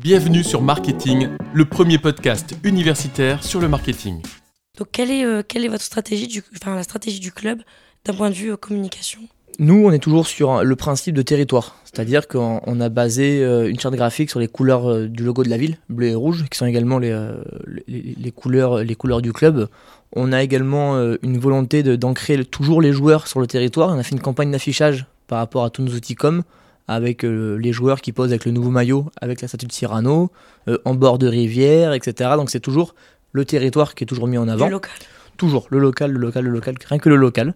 Bienvenue sur Marketing, le premier podcast universitaire sur le marketing. Donc quelle est, euh, quelle est votre stratégie, du, enfin, la stratégie du club d'un point de vue euh, communication? Nous, on est toujours sur le principe de territoire, c'est-à-dire qu'on a basé euh, une charte graphique sur les couleurs du logo de la ville, bleu et rouge, qui sont également les, les, les couleurs, les couleurs du club. On a également une volonté d'ancrer toujours les joueurs sur le territoire. On a fait une campagne d'affichage par rapport à tous nos outils com avec les joueurs qui posent avec le nouveau maillot, avec la statue de Cyrano, en bord de rivière, etc. Donc c'est toujours le territoire qui est toujours mis en avant. Le local. Toujours, le local, le local, le local, rien que le local.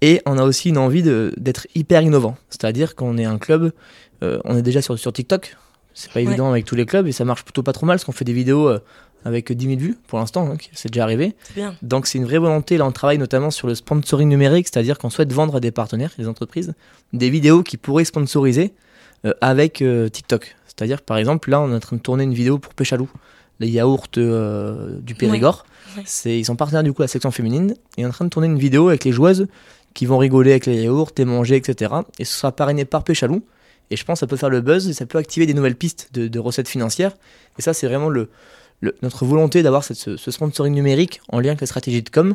Et on a aussi une envie d'être hyper innovant. C'est-à-dire qu'on est un club, euh, on est déjà sur, sur TikTok. C'est pas évident avec tous les clubs et ça marche plutôt pas trop mal parce qu'on fait des vidéos euh, avec 10 000 vues pour l'instant, donc c'est déjà arrivé. Bien. Donc c'est une vraie volonté. Là, on travaille notamment sur le sponsoring numérique, c'est-à-dire qu'on souhaite vendre à des partenaires, des entreprises, des vidéos qui pourraient sponsoriser euh, avec TikTok. C'est-à-dire, par exemple, là, on est en train de tourner une vidéo pour Péchalou les yaourts euh, du Périgord. Ils sont partenaires du coup à la section féminine et en train de tourner une vidéo avec les joueuses qui vont rigoler avec les yaourts et manger, etc. Et ce sera parrainé par Péchalou. Et je pense que ça peut faire le buzz et ça peut activer des nouvelles pistes de, recettes financières. Et ça, c'est vraiment le, notre volonté d'avoir ce, sponsoring numérique en lien avec la stratégie de com.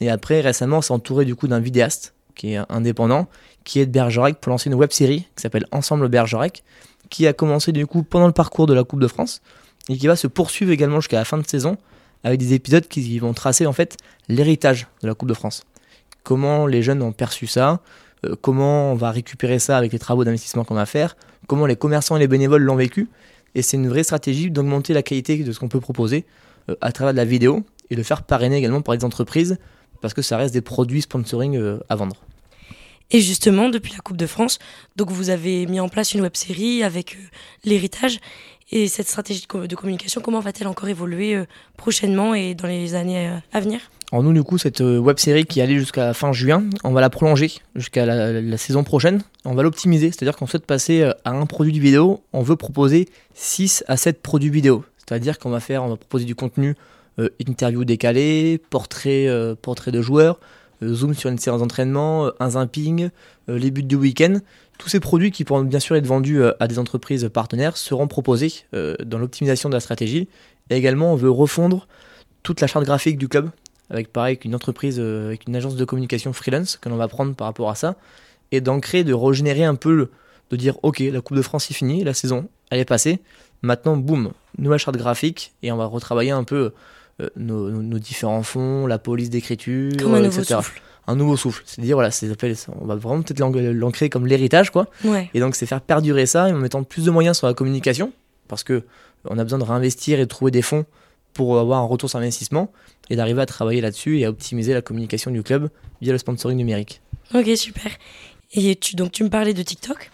Et après, récemment, on s'est entouré du coup d'un vidéaste qui est indépendant, qui est de Bergerac pour lancer une web série qui s'appelle Ensemble Bergerac, qui a commencé du coup pendant le parcours de la Coupe de France et qui va se poursuivre également jusqu'à la fin de saison avec des épisodes qui vont tracer en fait l'héritage de la Coupe de France. Comment les jeunes ont perçu ça, euh, comment on va récupérer ça avec les travaux d'investissement qu'on va faire, comment les commerçants et les bénévoles l'ont vécu. Et c'est une vraie stratégie d'augmenter la qualité de ce qu'on peut proposer euh, à travers la vidéo et de faire parrainer également par les entreprises parce que ça reste des produits sponsoring euh, à vendre. Et justement, depuis la Coupe de France, donc vous avez mis en place une web série avec l'héritage. Et cette stratégie de communication, comment va-t-elle encore évoluer euh, prochainement et dans les années euh, à venir? Alors nous, du coup, cette euh, web série qui allait jusqu'à fin juin, on va la prolonger jusqu'à la, saison prochaine. On va l'optimiser, c'est-à-dire qu'on souhaite passer à un produit vidéo, on veut proposer 6 à 7 produits vidéo. C'est-à-dire qu'on va faire, on va proposer du contenu interview décalé, portrait, portrait de joueurs, zoom sur une séance d'entraînement, un zapping, les buts du week-end. Tous ces produits qui pourront bien sûr être vendus euh, à des entreprises partenaires seront proposés euh, dans l'optimisation de la stratégie. Et également, on veut refondre toute la charte graphique du club, avec pareil une entreprise, euh, une agence de communication freelance que l'on va prendre par rapport à ça, et d'ancrer, de régénérer un peu, de dire ok, la Coupe de France est finie, la saison, elle est passée, maintenant boum, nouvelle charte graphique, et on va retravailler un peu nos, différents fonds, la police d'écriture, etc un nouveau souffle. C'est dire, voilà, on va vraiment peut-être l'ancrer comme l'héritage, quoi. Et donc, c'est faire perdurer ça en mettant plus de moyens sur la communication, parce que on a besoin de réinvestir et de trouver des fonds pour avoir un retour sur investissement et d'arriver à travailler là-dessus et à optimiser la communication du club via le sponsoring numérique. Ok, super. Et tu, donc, tu me parlais de TikTok.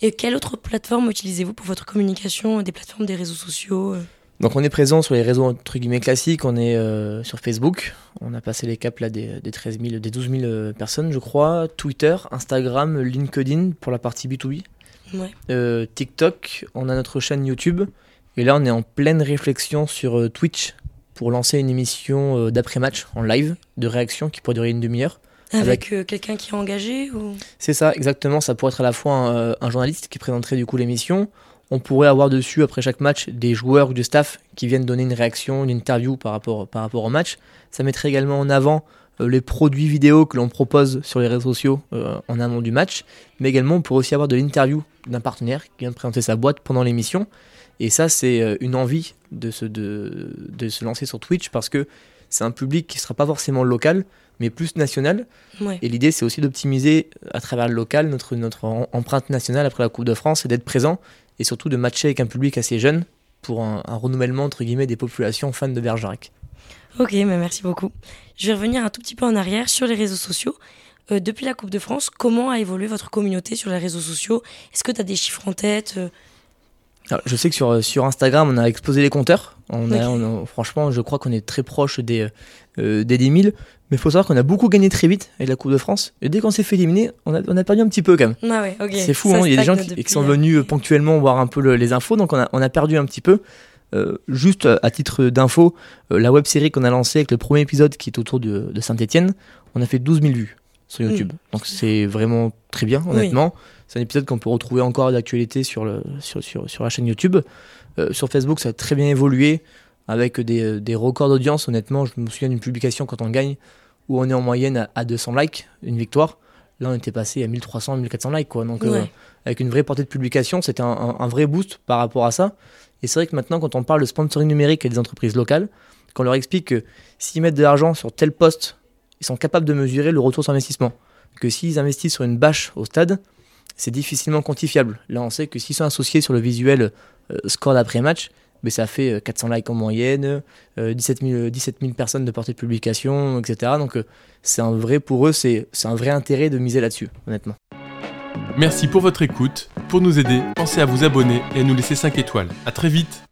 Et quelle autre plateforme utilisez-vous pour votre communication Des plateformes, des réseaux sociaux euh donc on est présent sur les réseaux entre guillemets classiques, on est euh, sur Facebook, on a passé les caps là des, 13 000, des 12 000 euh, personnes je crois, Twitter, Instagram, LinkedIn pour la partie B2B, euh, TikTok, on a notre chaîne YouTube, et là on est en pleine réflexion sur Twitch pour lancer une émission d'après-match en live de réaction qui pourrait durer une demi-heure. Avec, quelqu'un qui est engagé ou... C'est ça, exactement, ça pourrait être à la fois un, un journaliste qui présenterait du coup l'émission, on pourrait avoir dessus, après chaque match, des joueurs ou du staff qui viennent donner une réaction, une interview par rapport, par rapport au match. Ça mettrait également en avant euh, les produits vidéo que l'on propose sur les réseaux sociaux euh, en amont du match. Mais également, on pourrait aussi avoir de l'interview d'un partenaire qui vient de présenter sa boîte pendant l'émission. Et ça, c'est euh, une envie de se, de, de se lancer sur Twitch parce que c'est un public qui ne sera pas forcément local, mais plus national. Et l'idée, c'est aussi d'optimiser à travers le local notre, notre empreinte nationale après la Coupe de France et d'être présent et surtout de matcher avec un public assez jeune pour un, renouvellement entre guillemets des populations fans de Bergerac. Ok, merci beaucoup. Je vais revenir un tout petit peu en arrière sur les réseaux sociaux. Euh, depuis la Coupe de France, comment a évolué votre communauté sur les réseaux sociaux? Est-ce que tu as des chiffres en tête? Euh? Je sais que sur, sur Instagram, on a explosé les compteurs. On franchement, je crois qu'on est très proche des, euh, des 10 000. Mais il faut savoir qu'on a beaucoup gagné très vite avec la Coupe de France. Et dès qu'on s'est fait éliminer, on a, on a perdu un petit peu quand même. Ah ouais, C'est fou, hein. il y a des gens qui, sont venus euh, ponctuellement voir un peu les infos, donc on a, on a, perdu un petit peu. Euh, juste à titre d'info, la web série qu'on a lancée avec le premier épisode qui est autour de, de Saint-Etienne, on a fait 12 000 vues. Sur YouTube. Donc c'est vraiment très bien, honnêtement. C'est un épisode qu'on peut retrouver encore d'actualité sur, le, sur, sur, sur, la chaîne YouTube. Euh, sur Facebook, ça a très bien évolué avec des, des records d'audience. Honnêtement, je me souviens d'une publication quand on gagne où on est en moyenne à, 200 likes, une victoire. Là, on était passé à 1300, 1400 likes. Quoi. Donc, euh, avec une vraie portée de publication, c'était un, un, vrai boost par rapport à ça. Et c'est vrai que maintenant, quand on parle de sponsoring numérique et des entreprises locales, qu'on leur explique que s'ils mettent de l'argent sur tel poste, ils sont capables de mesurer le retour sur investissement. Que s'ils investissent sur une bâche au stade, c'est difficilement quantifiable. Là, on sait que s'ils sont associés sur le visuel euh, score d'après-match, mais ça fait 400 euh, likes en moyenne, 17, 000, 17 personnes de portée de publication, etc. Donc euh, c'est un vrai, pour eux, c'est un vrai intérêt de miser là-dessus, honnêtement. Merci pour votre écoute. Pour nous aider, pensez à vous abonner et à nous laisser 5 étoiles. A très vite